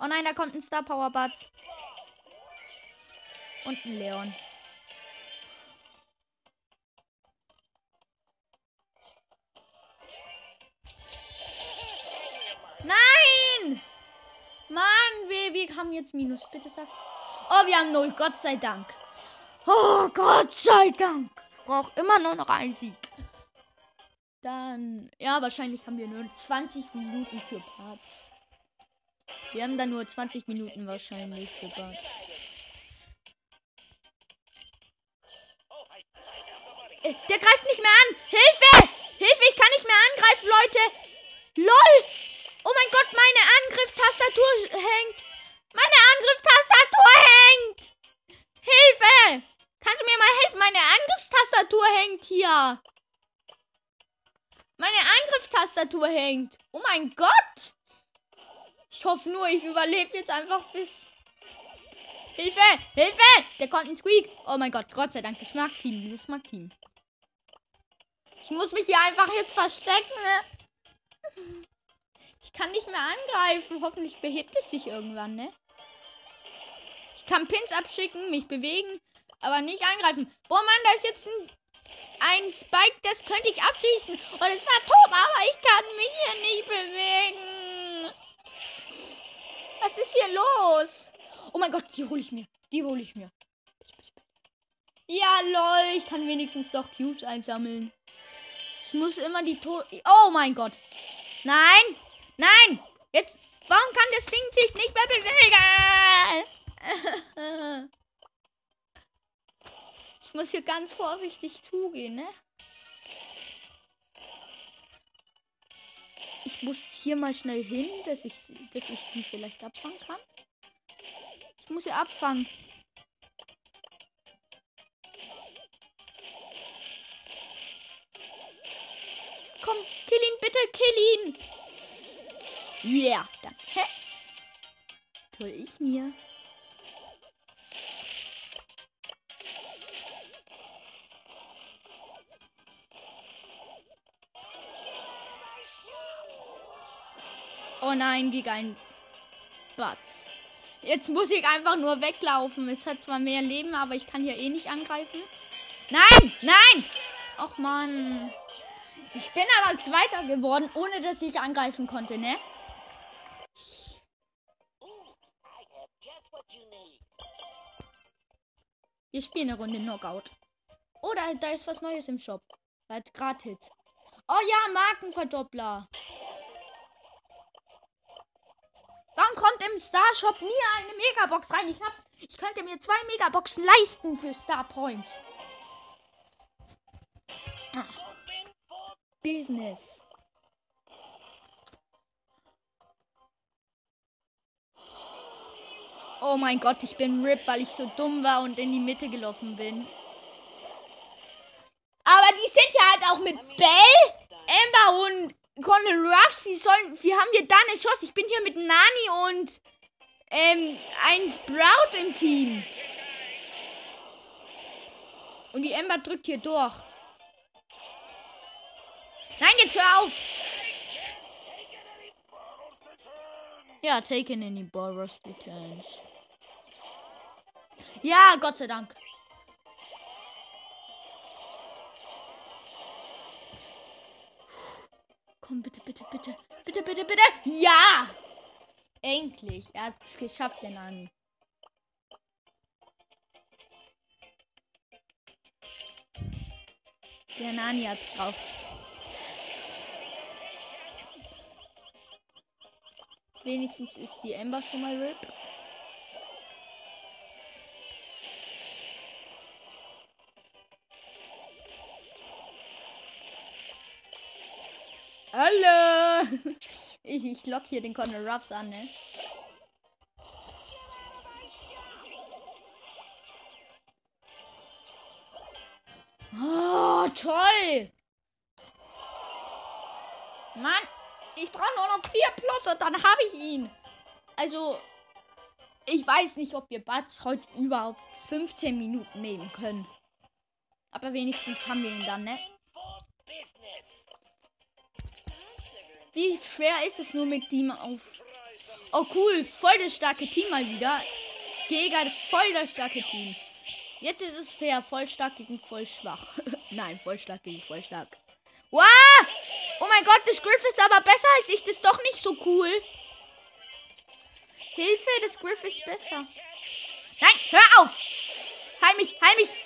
Oh nein, da kommt ein Star Power Butz. Und ein Leon. Jetzt Minus. Bitte sag. Oh, wir haben Null. Gott sei Dank. Oh, Gott sei Dank. Ich brauche immer nur noch einen Sieg. Dann, ja, wahrscheinlich haben wir nur 20 Minuten für Parts. Wir haben dann nur 20 Minuten wahrscheinlich für Parts. Äh, Der greift nicht mehr an. Hilfe! Hilfe, ich kann nicht mehr angreifen, Leute. LOL! Oh mein Gott, meine Angriffstastatur hängt. Meine Angriffstastatur hängt. Hilfe! Kannst du mir mal helfen? Meine Angriffstastatur hängt hier. Meine Angriffstastatur hängt. Oh mein Gott! Ich hoffe nur, ich überlebe jetzt einfach bis. Hilfe! Hilfe! Der kommt ein Squeak. Oh mein Gott, Gott sei Dank, das mag Team. Das mag Team. Ich muss mich hier einfach jetzt verstecken. Ne? Ich kann nicht mehr angreifen. Hoffentlich behebt es sich irgendwann, ne? Ich kann Pins abschicken, mich bewegen, aber nicht angreifen. Boah, Mann, da ist jetzt ein, ein Spike, das könnte ich abschießen. Und es war tot, aber ich kann mich hier nicht bewegen. Was ist hier los? Oh mein Gott, die hole ich mir. Die hole ich mir. Ja, lol. Ich kann wenigstens doch Cubes einsammeln. Ich muss immer die Tod. Oh mein Gott. Nein. Nein. Jetzt. Warum kann das Ding sich nicht mehr bewegen? Ich muss hier ganz vorsichtig zugehen, ne? Ich muss hier mal schnell hin, dass ich, dass ich die vielleicht abfangen kann. Ich muss hier abfangen. Komm, kill ihn, bitte, kill ihn. Yeah, danke. Toll, ich mir. Oh nein, gegen ein Batz. Jetzt muss ich einfach nur weglaufen. Es hat zwar mehr Leben, aber ich kann hier eh nicht angreifen. Nein, nein! Och Mann. Ich bin aber Zweiter geworden, ohne dass ich angreifen konnte, ne? Wir spielen eine Runde Knockout. Oder da ist was Neues im Shop. Bald gratis. Oh ja, Markenverdoppler. Kommt im Star Shop nie eine Megabox rein? Ich, hab, ich könnte mir zwei Megaboxen leisten für Star Points. Ah. Business. Oh mein Gott, ich bin RIP, weil ich so dumm war und in die Mitte gelaufen bin. Aber die sind ja halt auch mit Bell, Amber und Colonel Ruffs. Die sollen, wir haben hier da eine Chance. Ich bin hier mit Nani und ähm, ein Sprout im Team. Und die Amber drückt hier durch. Nein, jetzt hör auf. Ja, taken any borrows returns. Ja, Gott sei Dank. Komm, bitte, bitte, bitte. Bitte, bitte, bitte. Ja! Endlich. Er hat es geschafft, den Ani. Der Nani hat's drauf. Wenigstens ist die Ember schon mal RIP. Hallo! [laughs] Ich, ich lock hier den Conor Ruffs an, ne? Oh, toll! Mann, ich brauche nur noch 4 plus und dann habe ich ihn. Also, ich weiß nicht, ob wir Bats heute überhaupt 15 Minuten nehmen können. Aber wenigstens haben wir ihn dann, ne? Wie schwer ist es nur mit Team auf. Oh cool, voll das starke Team mal wieder. Gegen voll das starke Team. Jetzt ist es fair, voll stark gegen voll schwach. [laughs] Nein, voll stark gegen voll stark. Wow! Oh mein Gott, das Griff ist aber besser als ich. Das ist doch nicht so cool. Hilfe, das Griff ist besser. Nein, hör auf! Heil mich, heil mich!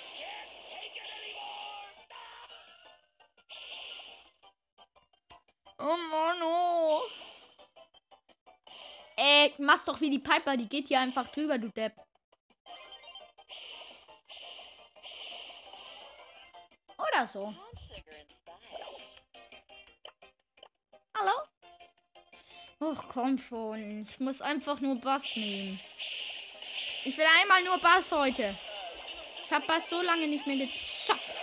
Oh Mann, oh. Ey, mach's doch wie die Piper, die geht hier einfach drüber, du Depp. Oder so. Hallo? Ach komm schon. Ich muss einfach nur Bass nehmen. Ich will einmal nur Bass heute. Ich hab Bass so lange nicht mehr gezockt.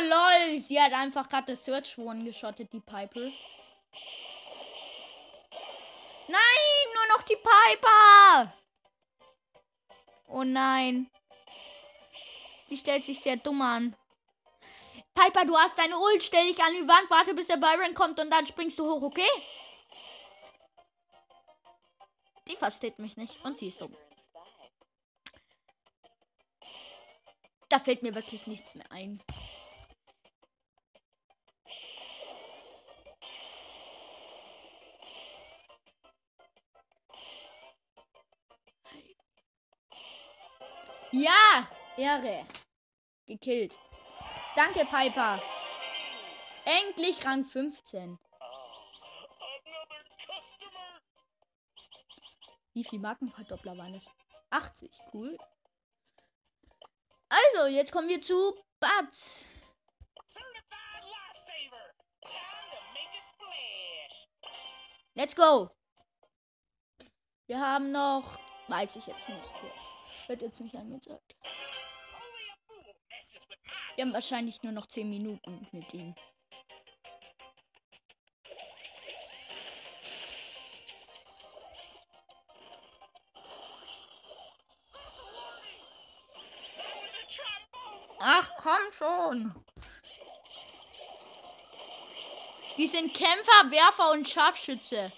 Lol, sie hat einfach gerade das Search One geschottet, die Piper. Nein, nur noch die Piper. Oh nein. Die stellt sich sehr dumm an. Piper, du hast deine Ult. Stell dich an die Wand, warte bis der Byron kommt und dann springst du hoch, okay? Die versteht mich nicht und sie ist dumm. Da fällt mir wirklich nichts mehr ein. Ja, Ehre. Gekillt. Danke, Piper. Endlich Rang 15. Wie viel Markenverdoppler waren es? 80, cool. Also, jetzt kommen wir zu Batz. Let's go. Wir haben noch, weiß ich jetzt nicht. Wird jetzt nicht angezeigt. Wir haben wahrscheinlich nur noch 10 Minuten mit ihm. Ach, komm schon. Die sind Kämpfer, Werfer und Scharfschütze.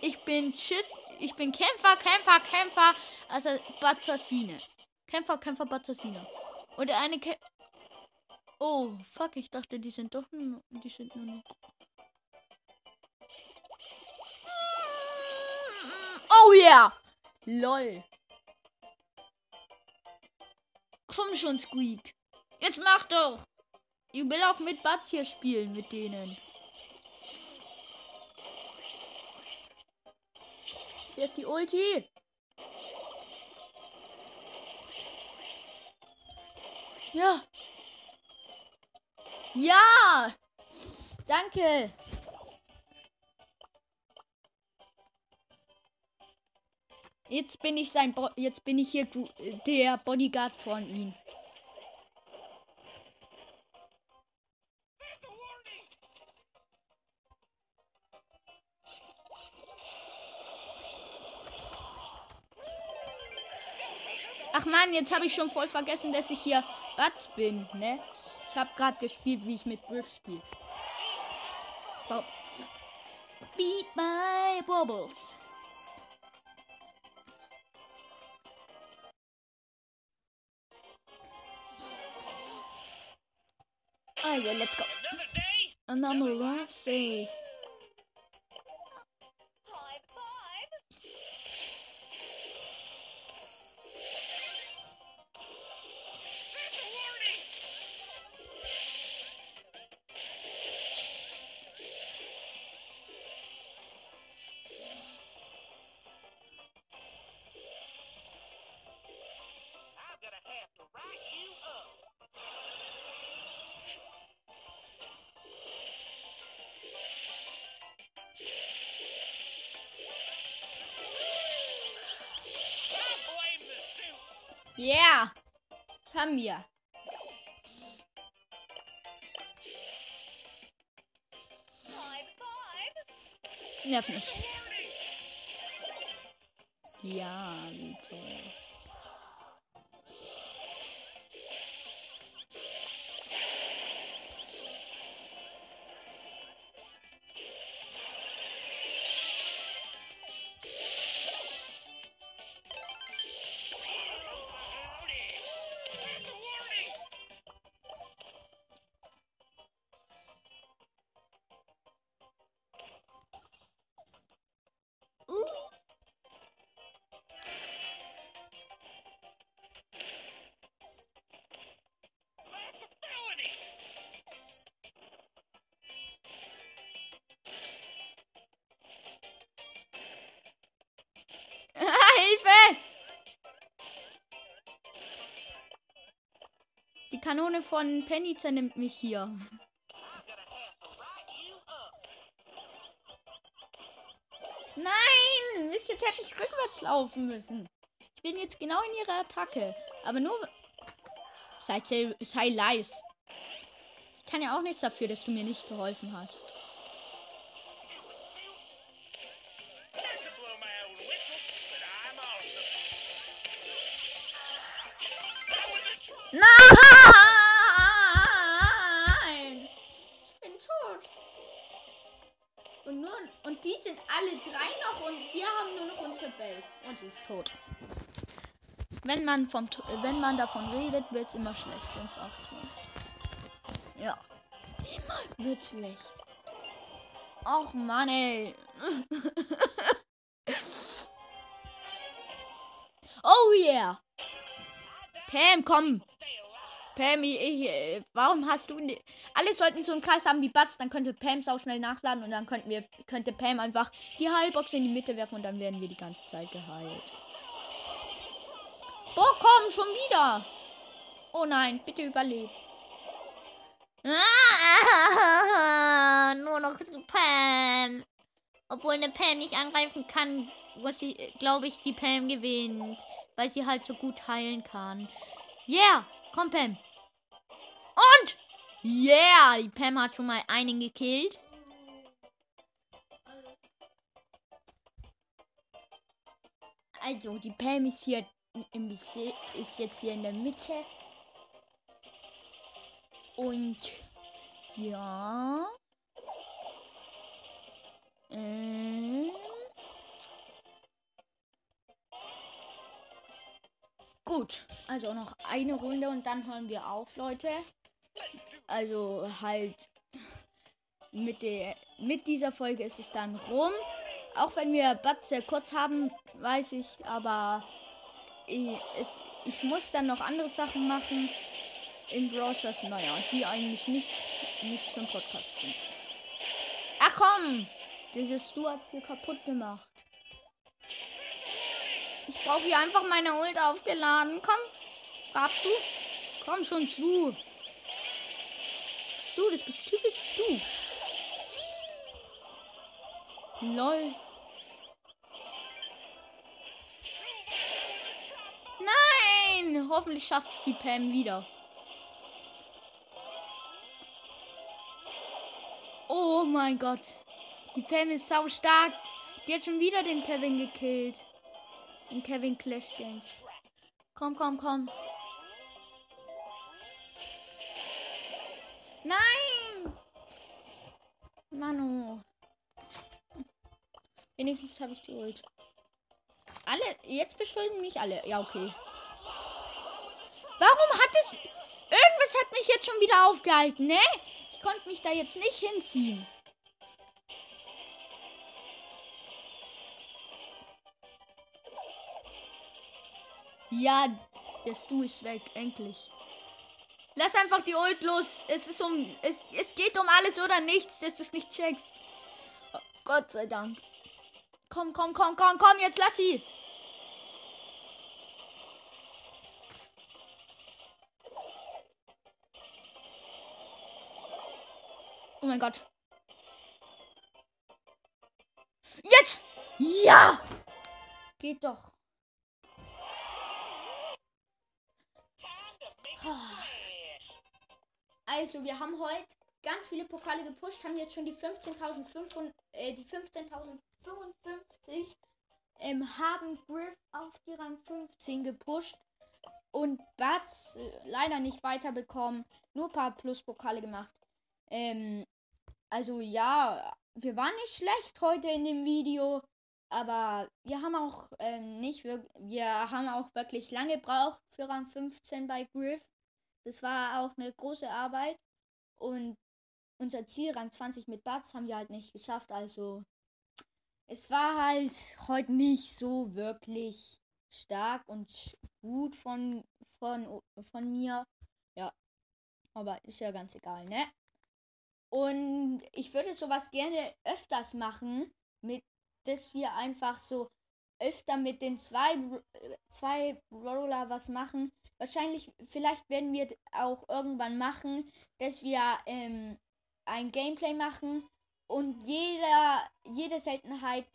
Ich bin Schüt ich bin Kämpfer, Kämpfer, Kämpfer, also Bazzassine. Kämpfer, Kämpfer, Bazzassine. Und eine Kä Oh, fuck, ich dachte, die sind doch nur, die sind nur noch. Oh yeah! Lol. Komm schon, Squeak. Jetzt mach doch. Ich will auch mit Batz hier spielen, mit denen. Hier ist die Ulti. Ja. Ja. Danke. Jetzt bin ich sein Bo jetzt bin ich hier der Bodyguard von ihm. Ach man, jetzt habe ich schon voll vergessen, dass ich hier Batz bin, ne? Ich habe gerade gespielt, wie ich mit Griff spiele. Bo Beat my bubbles. Oh yeah, let's go. Another day. Another love say. Kanone von Penny zernimmt mich hier. Nein! Mist, jetzt hätte ich rückwärts laufen müssen. Ich bin jetzt genau in ihrer Attacke. Aber nur. Sei, sei leis. Ich kann ja auch nichts dafür, dass du mir nicht geholfen hast. Man, vom, wenn man davon redet, wird es immer schlecht. 5, 18. Ja. Immer wird schlecht. Och Mann, ey. [laughs] oh yeah. Pam, komm. Pam, ich, ich, warum hast du. Alle sollten so einen Kreis haben wie Batz, dann könnte Pam sau schnell nachladen und dann könnten wir, könnte Pam einfach die Heilbox in die Mitte werfen und dann werden wir die ganze Zeit geheilt. Boah, komm, schon wieder. Oh nein, bitte überleb. Ah, [laughs] nur noch Pam. Obwohl eine Pam nicht angreifen kann, was sie, glaube ich, die Pam gewinnt. Weil sie halt so gut heilen kann. Yeah, komm Pam. Und yeah, die Pam hat schon mal einen gekillt. Also, die Pam ist hier MBC ist jetzt hier in der Mitte. Und ja. Ähm. Gut, also noch eine Runde und dann hören wir auf, Leute. Also halt mit, der, mit dieser Folge ist es dann rum. Auch wenn wir Batze kurz haben, weiß ich, aber ich, es, ich muss dann noch andere Sachen machen in Brawl Stars, naja, die eigentlich nicht, nicht zum Podcast sind. Ach komm! Dieses Du hat's hier kaputt gemacht. Ich brauche hier einfach meine Ult aufgeladen. Komm, darfst du? Komm schon zu. Du, das bist du, bist du. Lol. Nein! Hoffentlich schafft es die Pam wieder. Oh mein Gott. Die Pam ist sau stark. Die hat schon wieder den Kevin gekillt. Den Kevin Clash Games. Komm, komm, komm. Nein! Manu. Wenigstens habe ich die Ult. Alle, jetzt beschuldigen mich alle. Ja, okay. Warum hat es... Irgendwas hat mich jetzt schon wieder aufgehalten, ne? Ich konnte mich da jetzt nicht hinziehen. Ja, das Du ist weg, endlich. Lass einfach die Ult los. Es ist um. Es, es geht um alles oder nichts, dass du es nicht checkst. Oh, Gott sei Dank. Komm, komm, komm, komm, komm, jetzt lass sie. Mein Gott. Jetzt! Ja! Geht doch. Also, wir haben heute ganz viele Pokale gepusht, haben jetzt schon die 15.500, äh, die 15.055, ähm, haben Griff auf die Rang 15 gepusht und Bats äh, leider nicht weiterbekommen, nur ein paar Plus-Pokale gemacht. Ähm, also ja, wir waren nicht schlecht heute in dem Video, aber wir haben auch ähm, nicht, wir, wir haben auch wirklich lange gebraucht für Rang 15 bei Griff. Das war auch eine große Arbeit. Und unser Ziel, Rang 20 mit Bats, haben wir halt nicht geschafft. Also es war halt heute nicht so wirklich stark und gut von, von, von mir. Ja. Aber ist ja ganz egal, ne? Und ich würde sowas gerne öfters machen, mit dass wir einfach so öfter mit den zwei, zwei Roller was machen. Wahrscheinlich, vielleicht werden wir auch irgendwann machen, dass wir ähm, ein Gameplay machen und jeder, jede Seltenheit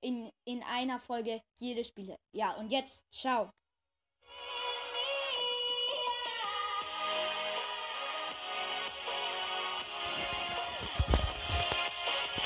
in, in einer Folge jedes Spiel. Ja, und jetzt, ciao.